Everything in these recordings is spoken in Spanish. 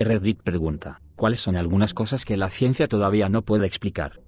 Reddit pregunta, ¿cuáles son algunas cosas que la ciencia todavía no puede explicar?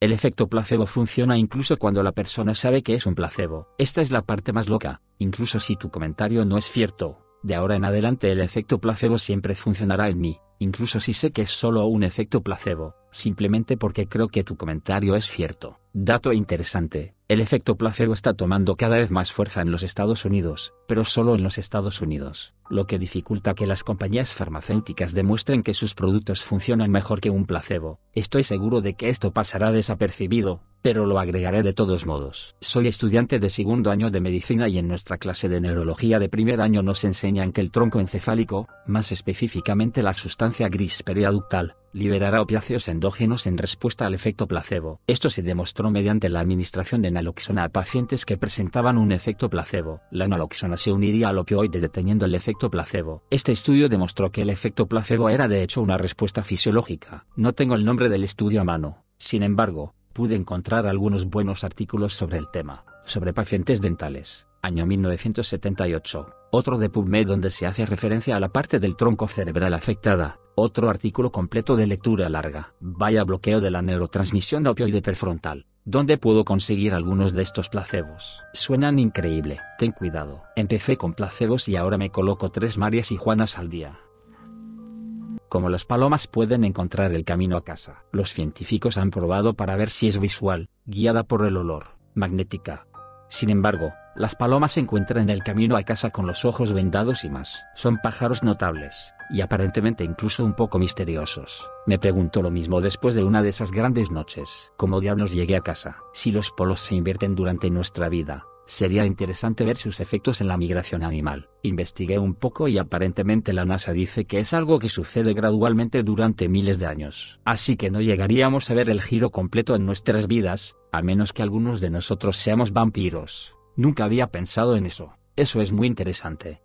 El efecto placebo funciona incluso cuando la persona sabe que es un placebo. Esta es la parte más loca, incluso si tu comentario no es cierto. De ahora en adelante el efecto placebo siempre funcionará en mí, incluso si sé que es solo un efecto placebo, simplemente porque creo que tu comentario es cierto. Dato interesante, el efecto placebo está tomando cada vez más fuerza en los Estados Unidos, pero solo en los Estados Unidos, lo que dificulta que las compañías farmacéuticas demuestren que sus productos funcionan mejor que un placebo. Estoy seguro de que esto pasará desapercibido, pero lo agregaré de todos modos. Soy estudiante de segundo año de medicina y en nuestra clase de neurología de primer año nos enseñan que el tronco encefálico, más específicamente la sustancia gris periaductal, liberará opiáceos endógenos en respuesta al efecto placebo. Esto se demostró mediante la administración de naloxona a pacientes que presentaban un efecto placebo. La naloxona se uniría al opioide deteniendo el efecto placebo. Este estudio demostró que el efecto placebo era de hecho una respuesta fisiológica. No tengo el nombre del estudio a mano. Sin embargo, pude encontrar algunos buenos artículos sobre el tema, sobre pacientes dentales, año 1978, otro de PubMed donde se hace referencia a la parte del tronco cerebral afectada, otro artículo completo de lectura larga, vaya bloqueo de la neurotransmisión opioide prefrontal, donde puedo conseguir algunos de estos placebos. Suenan increíble, ten cuidado. Empecé con placebos y ahora me coloco tres Marias y Juanas al día como las palomas pueden encontrar el camino a casa. Los científicos han probado para ver si es visual, guiada por el olor, magnética. Sin embargo, las palomas encuentran el camino a casa con los ojos vendados y más. Son pájaros notables, y aparentemente incluso un poco misteriosos. Me pregunto lo mismo después de una de esas grandes noches. ¿Cómo diablos llegué a casa? Si los polos se invierten durante nuestra vida, Sería interesante ver sus efectos en la migración animal. Investigué un poco y aparentemente la NASA dice que es algo que sucede gradualmente durante miles de años. Así que no llegaríamos a ver el giro completo en nuestras vidas, a menos que algunos de nosotros seamos vampiros. Nunca había pensado en eso. Eso es muy interesante.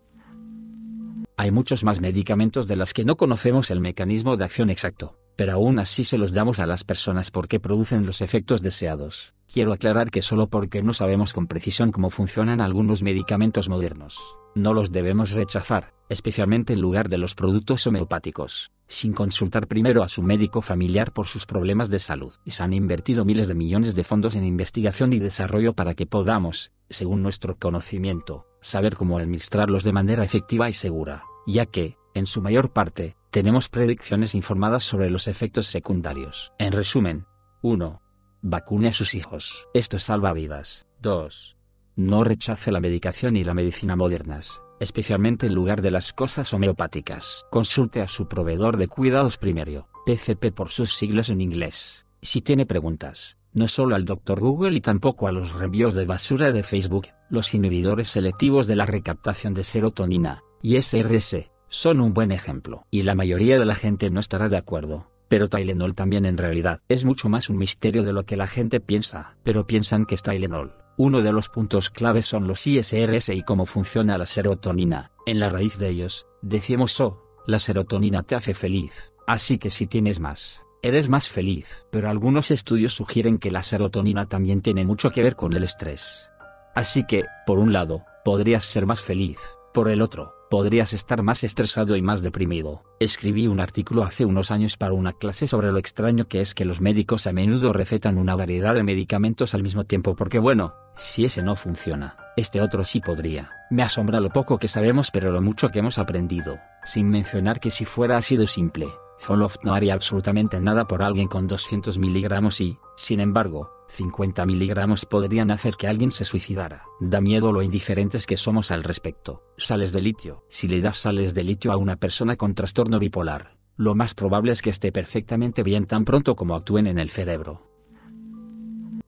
Hay muchos más medicamentos de los que no conocemos el mecanismo de acción exacto pero aún así se los damos a las personas porque producen los efectos deseados. Quiero aclarar que solo porque no sabemos con precisión cómo funcionan algunos medicamentos modernos, no los debemos rechazar, especialmente en lugar de los productos homeopáticos, sin consultar primero a su médico familiar por sus problemas de salud. Y se han invertido miles de millones de fondos en investigación y desarrollo para que podamos, según nuestro conocimiento, saber cómo administrarlos de manera efectiva y segura, ya que, en su mayor parte, tenemos predicciones informadas sobre los efectos secundarios. En resumen, 1. Vacune a sus hijos. Esto salva vidas. 2. No rechace la medicación y la medicina modernas, especialmente en lugar de las cosas homeopáticas. Consulte a su proveedor de cuidados primero, PCP por sus siglos en inglés. Si tiene preguntas, no solo al Dr. Google y tampoco a los reviews de basura de Facebook, los inhibidores selectivos de la recaptación de serotonina, y SRS, son un buen ejemplo. Y la mayoría de la gente no estará de acuerdo. Pero Tylenol también en realidad es mucho más un misterio de lo que la gente piensa. Pero piensan que es Tylenol. Uno de los puntos claves son los ISRS y cómo funciona la serotonina. En la raíz de ellos, decimos oh, la serotonina te hace feliz. Así que si tienes más, eres más feliz. Pero algunos estudios sugieren que la serotonina también tiene mucho que ver con el estrés. Así que, por un lado, podrías ser más feliz. Por el otro, podrías estar más estresado y más deprimido. Escribí un artículo hace unos años para una clase sobre lo extraño que es que los médicos a menudo recetan una variedad de medicamentos al mismo tiempo porque bueno, si ese no funciona, este otro sí podría. Me asombra lo poco que sabemos pero lo mucho que hemos aprendido, sin mencionar que si fuera así de simple, Zoloft no haría absolutamente nada por alguien con 200 miligramos y, sin embargo, 50 miligramos podrían hacer que alguien se suicidara. Da miedo lo indiferentes que somos al respecto. Sales de litio. Si le das sales de litio a una persona con trastorno bipolar, lo más probable es que esté perfectamente bien tan pronto como actúen en el cerebro.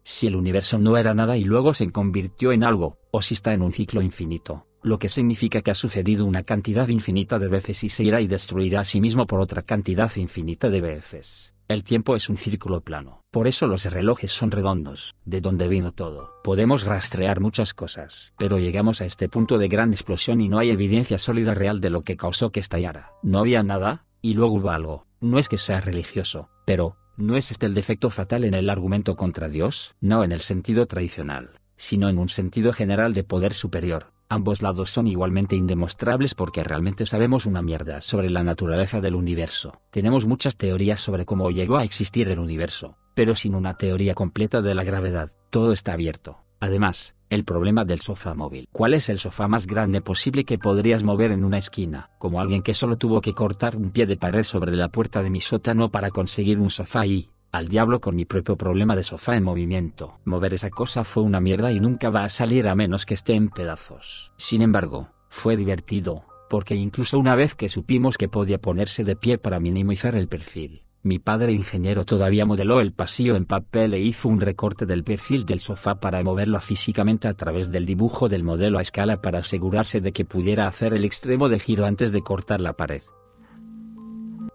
Si el universo no era nada y luego se convirtió en algo, o si está en un ciclo infinito, lo que significa que ha sucedido una cantidad infinita de veces y se irá y destruirá a sí mismo por otra cantidad infinita de veces. El tiempo es un círculo plano. Por eso los relojes son redondos. De donde vino todo. Podemos rastrear muchas cosas. Pero llegamos a este punto de gran explosión y no hay evidencia sólida real de lo que causó que estallara. No había nada, y luego hubo algo. No es que sea religioso, pero, ¿no es este el defecto fatal en el argumento contra Dios? No en el sentido tradicional, sino en un sentido general de poder superior Ambos lados son igualmente indemostrables porque realmente sabemos una mierda sobre la naturaleza del universo. Tenemos muchas teorías sobre cómo llegó a existir el universo, pero sin una teoría completa de la gravedad, todo está abierto. Además, el problema del sofá móvil. ¿Cuál es el sofá más grande posible que podrías mover en una esquina? Como alguien que solo tuvo que cortar un pie de pared sobre la puerta de mi sótano para conseguir un sofá y, al diablo con mi propio problema de sofá en movimiento. Mover esa cosa fue una mierda y nunca va a salir a menos que esté en pedazos. Sin embargo, fue divertido, porque incluso una vez que supimos que podía ponerse de pie para minimizar el perfil, mi padre ingeniero todavía modeló el pasillo en papel e hizo un recorte del perfil del sofá para moverlo físicamente a través del dibujo del modelo a escala para asegurarse de que pudiera hacer el extremo de giro antes de cortar la pared.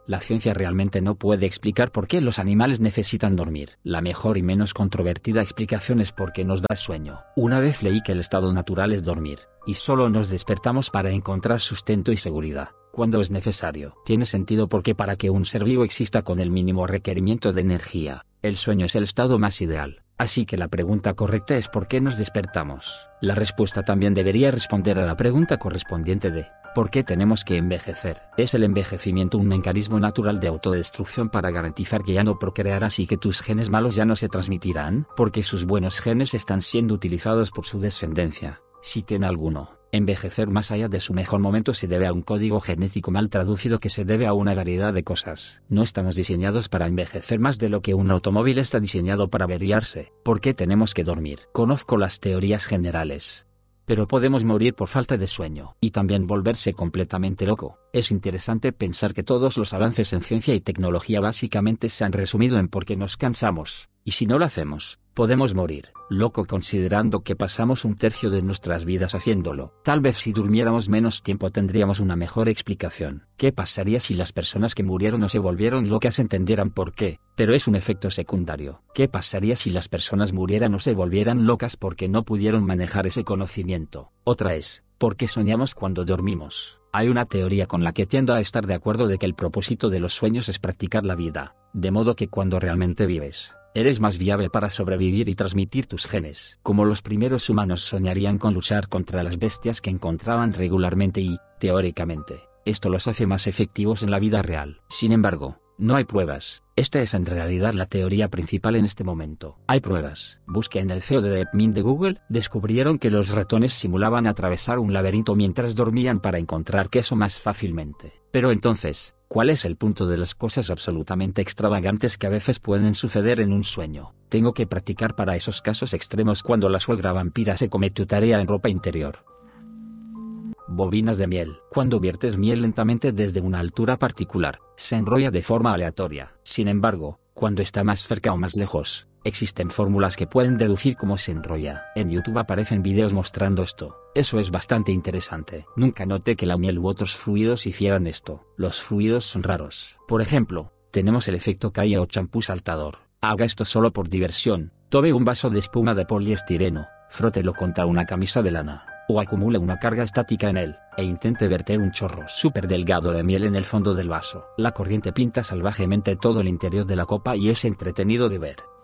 La ciencia realmente no puede explicar por qué los animales necesitan dormir. La mejor y menos controvertida explicación es porque nos da sueño. Una vez leí que el estado natural es dormir, y solo nos despertamos para encontrar sustento y seguridad cuando es necesario. Tiene sentido porque para que un ser vivo exista con el mínimo requerimiento de energía, el sueño es el estado más ideal. Así que la pregunta correcta es ¿por qué nos despertamos? La respuesta también debería responder a la pregunta correspondiente de ¿por qué tenemos que envejecer? ¿Es el envejecimiento un mecanismo natural de autodestrucción para garantizar que ya no procrearás y que tus genes malos ya no se transmitirán? Porque sus buenos genes están siendo utilizados por su descendencia, si tiene alguno. Envejecer más allá de su mejor momento se debe a un código genético mal traducido que se debe a una variedad de cosas. No estamos diseñados para envejecer más de lo que un automóvil está diseñado para averiarse. ¿Por qué tenemos que dormir? Conozco las teorías generales. Pero podemos morir por falta de sueño y también volverse completamente loco. Es interesante pensar que todos los avances en ciencia y tecnología básicamente se han resumido en por qué nos cansamos, y si no lo hacemos, podemos morir loco considerando que pasamos un tercio de nuestras vidas haciéndolo. Tal vez si durmiéramos menos tiempo tendríamos una mejor explicación. ¿Qué pasaría si las personas que murieron o se volvieron locas entendieran por qué? Pero es un efecto secundario. ¿Qué pasaría si las personas murieran o se volvieran locas porque no pudieron manejar ese conocimiento? Otra es, ¿por qué soñamos cuando dormimos? Hay una teoría con la que tiendo a estar de acuerdo de que el propósito de los sueños es practicar la vida, de modo que cuando realmente vives, eres más viable para sobrevivir y transmitir tus genes. Como los primeros humanos soñarían con luchar contra las bestias que encontraban regularmente y, teóricamente, esto los hace más efectivos en la vida real. Sin embargo, no hay pruebas. Esta es en realidad la teoría principal en este momento. Hay pruebas. Busque en el CEO de DeepMind de Google. Descubrieron que los ratones simulaban atravesar un laberinto mientras dormían para encontrar queso más fácilmente. Pero entonces, ¿Cuál es el punto de las cosas absolutamente extravagantes que a veces pueden suceder en un sueño? Tengo que practicar para esos casos extremos cuando la suegra vampira se come tu tarea en ropa interior. Bobinas de miel. Cuando viertes miel lentamente desde una altura particular, se enrolla de forma aleatoria. Sin embargo, cuando está más cerca o más lejos, Existen fórmulas que pueden deducir cómo se enrolla. En YouTube aparecen videos mostrando esto. Eso es bastante interesante. Nunca noté que la miel u otros fluidos hicieran esto. Los fluidos son raros. Por ejemplo, tenemos el efecto calle o champú saltador. Haga esto solo por diversión. Tome un vaso de espuma de poliestireno, frótelo contra una camisa de lana, o acumule una carga estática en él, e intente verter un chorro súper delgado de miel en el fondo del vaso. La corriente pinta salvajemente todo el interior de la copa y es entretenido de ver.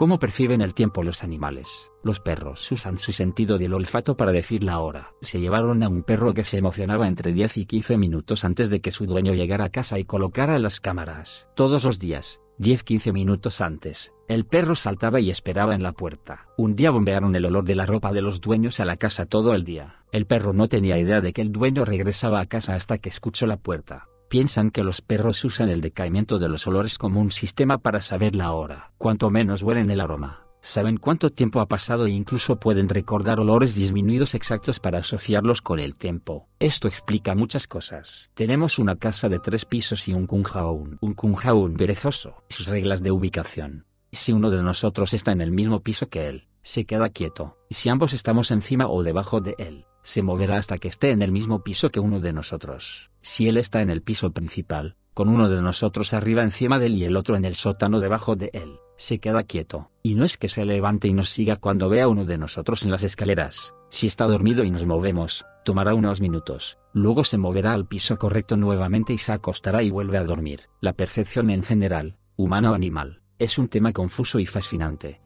¿Cómo perciben el tiempo los animales? Los perros usan su sentido del olfato para decir la hora. Se llevaron a un perro que se emocionaba entre 10 y 15 minutos antes de que su dueño llegara a casa y colocara las cámaras. Todos los días, 10-15 minutos antes, el perro saltaba y esperaba en la puerta. Un día bombearon el olor de la ropa de los dueños a la casa todo el día. El perro no tenía idea de que el dueño regresaba a casa hasta que escuchó la puerta piensan que los perros usan el decaimiento de los olores como un sistema para saber la hora. Cuanto menos huelen el aroma, saben cuánto tiempo ha pasado e incluso pueden recordar olores disminuidos exactos para asociarlos con el tiempo. Esto explica muchas cosas. Tenemos una casa de tres pisos y un kunjaun. Un kunjaun perezoso. Sus reglas de ubicación. Si uno de nosotros está en el mismo piso que él, se queda quieto, y si ambos estamos encima o debajo de él, se moverá hasta que esté en el mismo piso que uno de nosotros. Si él está en el piso principal, con uno de nosotros arriba encima de él y el otro en el sótano debajo de él, se queda quieto, y no es que se levante y nos siga cuando vea uno de nosotros en las escaleras. Si está dormido y nos movemos, tomará unos minutos, luego se moverá al piso correcto nuevamente y se acostará y vuelve a dormir. La percepción en general, humana o animal, es un tema confuso y fascinante.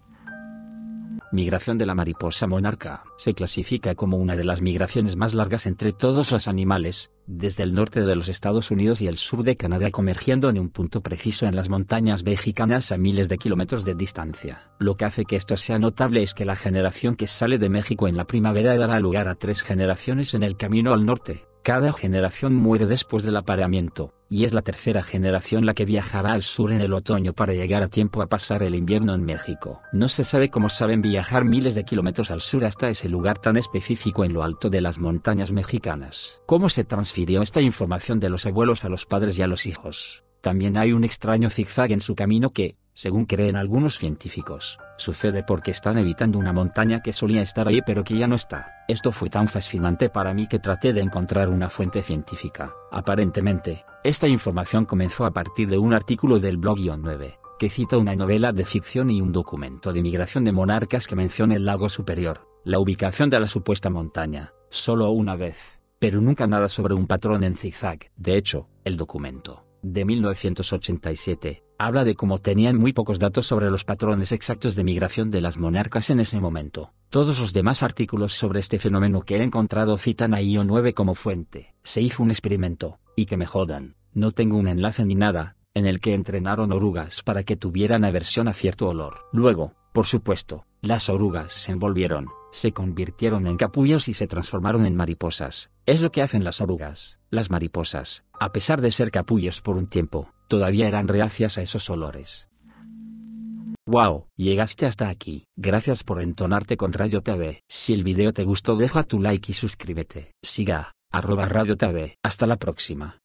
Migración de la mariposa monarca. Se clasifica como una de las migraciones más largas entre todos los animales, desde el norte de los Estados Unidos y el sur de Canadá convergiendo en un punto preciso en las montañas mexicanas a miles de kilómetros de distancia. Lo que hace que esto sea notable es que la generación que sale de México en la primavera dará lugar a tres generaciones en el camino al norte, cada generación muere después del apareamiento, y es la tercera generación la que viajará al sur en el otoño para llegar a tiempo a pasar el invierno en México. No se sabe cómo saben viajar miles de kilómetros al sur hasta ese lugar tan específico en lo alto de las montañas mexicanas. ¿Cómo se transfirió esta información de los abuelos a los padres y a los hijos? También hay un extraño zigzag en su camino que, según creen algunos científicos, sucede porque están evitando una montaña que solía estar ahí pero que ya no está. Esto fue tan fascinante para mí que traté de encontrar una fuente científica. Aparentemente, esta información comenzó a partir de un artículo del blog 9, que cita una novela de ficción y un documento de migración de monarcas que menciona el lago superior, la ubicación de la supuesta montaña, solo una vez, pero nunca nada sobre un patrón en zigzag. De hecho, el documento, de 1987, habla de cómo tenían muy pocos datos sobre los patrones exactos de migración de las monarcas en ese momento. Todos los demás artículos sobre este fenómeno que he encontrado citan a IO9 como fuente. Se hizo un experimento, y que me jodan, no tengo un enlace ni nada, en el que entrenaron orugas para que tuvieran aversión a cierto olor. Luego, por supuesto, las orugas se envolvieron, se convirtieron en capullos y se transformaron en mariposas. Es lo que hacen las orugas. Las mariposas, a pesar de ser capullos por un tiempo, todavía eran reacias a esos olores. Wow, llegaste hasta aquí. Gracias por entonarte con Radio TV. Si el video te gustó deja tu like y suscríbete. Siga, arroba Radio TV. Hasta la próxima.